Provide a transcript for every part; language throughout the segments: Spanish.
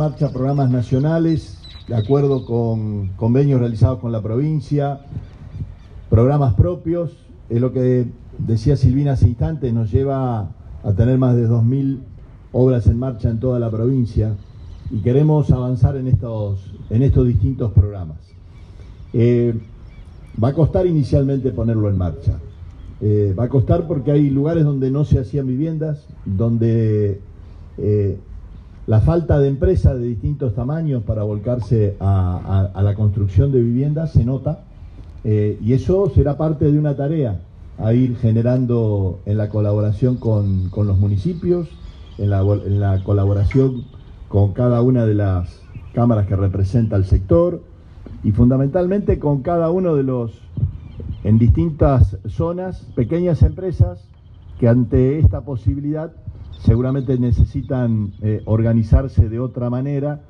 marcha programas nacionales de acuerdo con convenios realizados con la provincia, programas propios, es lo que decía Silvina hace instantes, nos lleva a tener más de 2.000 obras en marcha en toda la provincia y queremos avanzar en estos, en estos distintos programas. Eh, va a costar inicialmente ponerlo en marcha. Eh, va a costar porque hay lugares donde no se hacían viviendas, donde eh, la falta de empresas de distintos tamaños para volcarse a, la construcción de viviendas se nota y eso será parte de una tarea a ir generando en la colaboración con, los municipios, en la, en la colaboración con cada una de las cámaras que representa el sector y fundamentalmente con cada uno de los, en distintas zonas, pequeñas empresas que ante esta posibilidad seguramente necesitan eh, organizarse de otra manera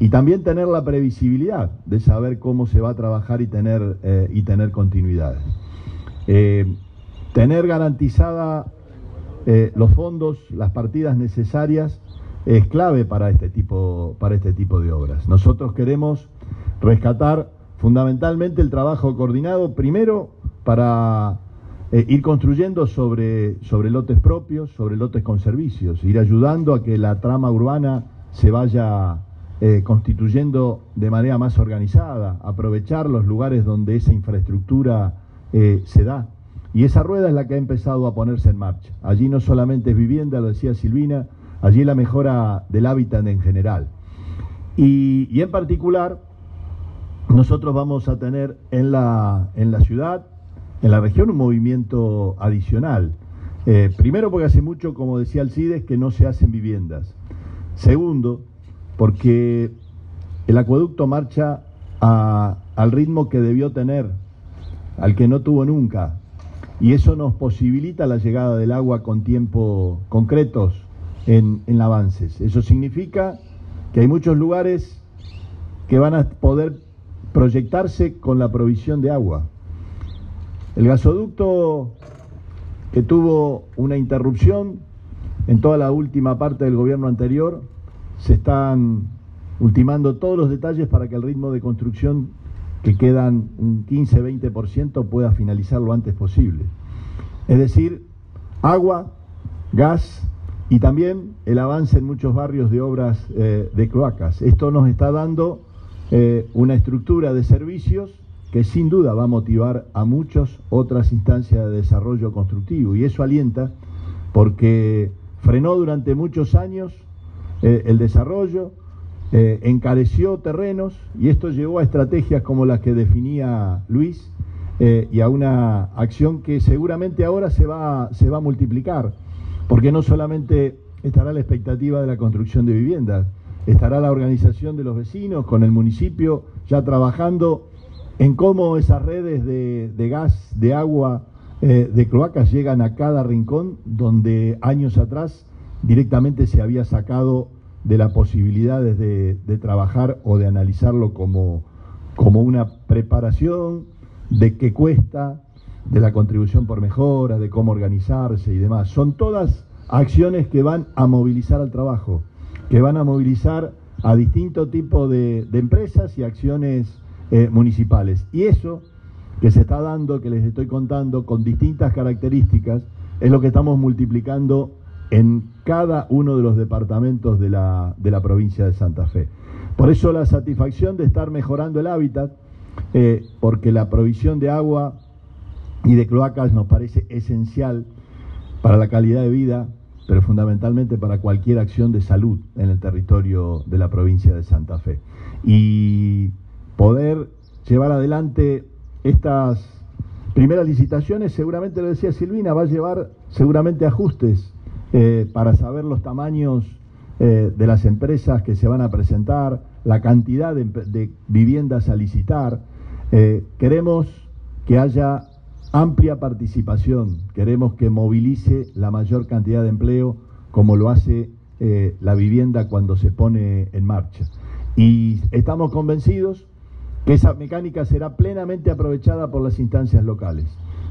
y también tener la previsibilidad de saber cómo se va a trabajar y tener, eh, y tener continuidad. Eh, tener garantizada los fondos, las partidas necesarias es clave para este tipo, para este tipo de obras. Nosotros queremos rescatar fundamentalmente el trabajo coordinado, primero para eh, ir construyendo sobre, sobre lotes propios, sobre lotes con servicios, ir ayudando a que la trama urbana se vaya eh, constituyendo de manera más organizada, aprovechar los lugares donde esa infraestructura eh, se da. Y esa rueda es la que ha empezado a ponerse en marcha. Allí no solamente es vivienda, lo decía Silvina, allí la mejora del hábitat en general. Y, en particular, nosotros vamos a tener en la, en la ciudad, en la región, un movimiento adicional. Eh, primero porque hace mucho, como decía Alcides, que no se hacen viviendas. Segundo, porque el acueducto marcha al ritmo que debió tener, al que no tuvo nunca. Y eso nos posibilita la llegada del agua con tiempo concretos, en, avances. Eso significa que hay muchos lugares que van a poder proyectarse con la provisión de agua. El gasoducto que tuvo una interrupción en toda la última parte del gobierno anterior, se están ultimando todos los detalles para que el ritmo de construcción, que quedan un 15-20%, pueda finalizar lo antes posible. Es decir, agua, gas, y también el avance en muchos barrios de obras eh, de cloacas. Esto nos está dando eh, una estructura de servicios que sin duda va a motivar a muchas otras instancias de desarrollo constructivo. Y eso alienta porque frenó durante muchos años eh, el desarrollo, encareció terrenos y esto llevó a estrategias como las que definía Luis y a una acción que seguramente ahora se va, se va a multiplicar porque no solamente estará la expectativa de la construcción de viviendas, estará la organización de los vecinos con el municipio ya trabajando en cómo esas redes de, gas, de agua, eh, de cloacas llegan a cada rincón donde años atrás directamente se había sacado de la posibilidad de, trabajar o de analizarlo como, como una preparación de qué cuesta, de la contribución por mejora, de cómo organizarse y demás. Son todas acciones que van a movilizar al trabajo, que van a movilizar a distintos tipos de, empresas y acciones eh, municipales. Y eso que se está dando, que les estoy contando, con distintas características, es lo que estamos multiplicando en cada uno de los departamentos de la, provincia de Santa Fe. Por eso la satisfacción de estar mejorando el hábitat, eh, porque la provisión de agua y de cloacas nos parece esencial para la calidad de vida, pero fundamentalmente para cualquier acción de salud en el territorio de la provincia de Santa Fe. Y poder llevar adelante estas primeras licitaciones, seguramente lo decía Silvina, va a llevar seguramente ajustes eh, para saber los tamaños eh, de las empresas que se van a presentar, la cantidad de, viviendas a licitar. Eh, queremos que haya amplia participación. Queremos que movilice la mayor cantidad de empleo como lo hace la vivienda cuando se pone en marcha. Y estamos convencidos que esa mecánica será plenamente aprovechada por las instancias locales.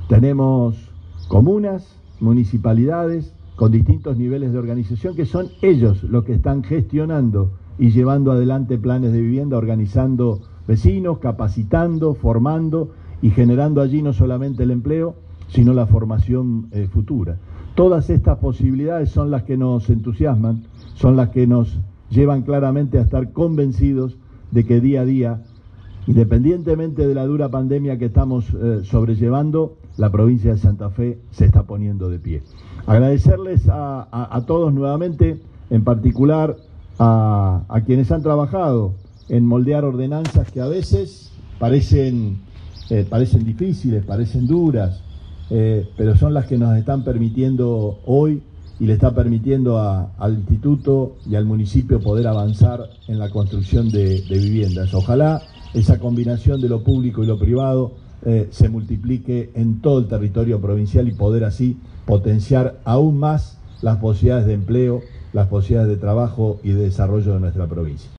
Tenemos comunas, municipalidades con distintos niveles de organización que son ellos los que están gestionando y llevando adelante planes de vivienda, organizando vecinos, capacitando, formando y generando allí no solamente el empleo, sino la formación eh, futura. Todas estas posibilidades son las que nos entusiasman, son las que nos llevan claramente a estar convencidos de que día a día, independientemente de la dura pandemia que estamos eh, sobrellevando, la provincia de Santa Fe se está poniendo de pie. Agradecerles a, todos nuevamente, en particular a, quienes han trabajado en moldear ordenanzas que a veces parecen, eh, parecen difíciles, parecen duras, eh, pero son las que nos están permitiendo hoy y le está permitiendo al instituto y al municipio poder avanzar en la construcción de, viviendas. Ojalá esa combinación de lo público y lo privado eh, se multiplique en todo el territorio provincial y poder así potenciar aún más las posibilidades de empleo, las posibilidades de trabajo y de desarrollo de nuestra provincia.